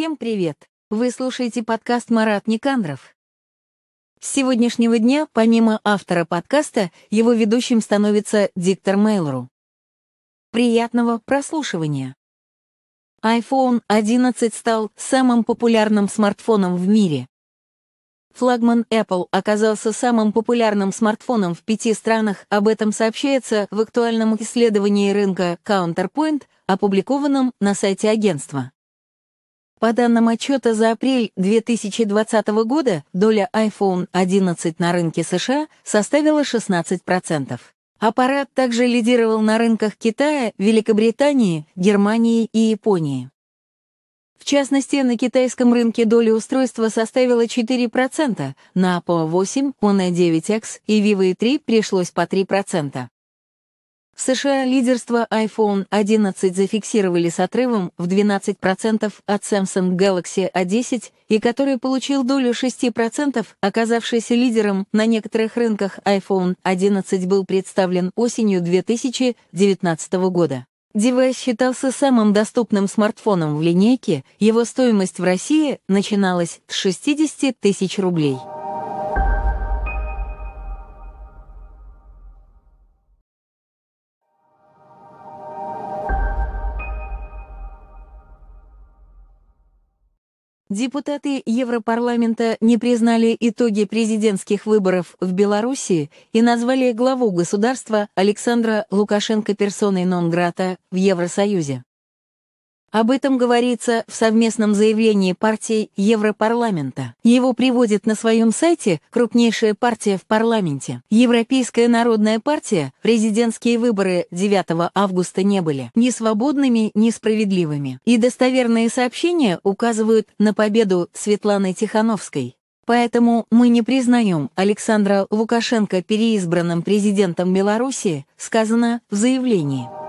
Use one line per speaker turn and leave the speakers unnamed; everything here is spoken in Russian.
Всем привет! Вы слушаете подкаст «Марат Никандров». С сегодняшнего дня, помимо автора подкаста, его ведущим становится диктор Мейлру. Приятного прослушивания! iPhone 11 стал самым популярным смартфоном в мире. Флагман Apple оказался самым популярным смартфоном в пяти странах, об этом сообщается в актуальном исследовании рынка Counterpoint, опубликованном на сайте агентства. По данным отчета за апрель 2020 года, доля iPhone 11 на рынке США составила 16%. Аппарат также лидировал на рынках Китая, Великобритании, Германии и Японии. В частности, на китайском рынке доля устройства составила 4%, на Apple 8, One 9X и Vivo 3 пришлось по 3%. В США лидерство iPhone 11 зафиксировали с отрывом в 12% от Samsung Galaxy A10 и который получил долю 6%, оказавшийся лидером на некоторых рынках iPhone 11 был представлен осенью 2019 года. Девайс считался самым доступным смартфоном в линейке, его стоимость в России начиналась с 60 тысяч рублей. Депутаты Европарламента не признали итоги президентских выборов в Беларуси и назвали главу государства Александра Лукашенко персоной нон-грата в Евросоюзе. Об этом говорится в совместном заявлении партии Европарламента. Его приводит на своем сайте крупнейшая партия в парламенте. Европейская народная партия президентские выборы 9 августа не были ни свободными, ни справедливыми. И достоверные сообщения указывают на победу Светланы Тихановской. Поэтому мы не признаем Александра Лукашенко переизбранным президентом Беларуси, сказано в заявлении.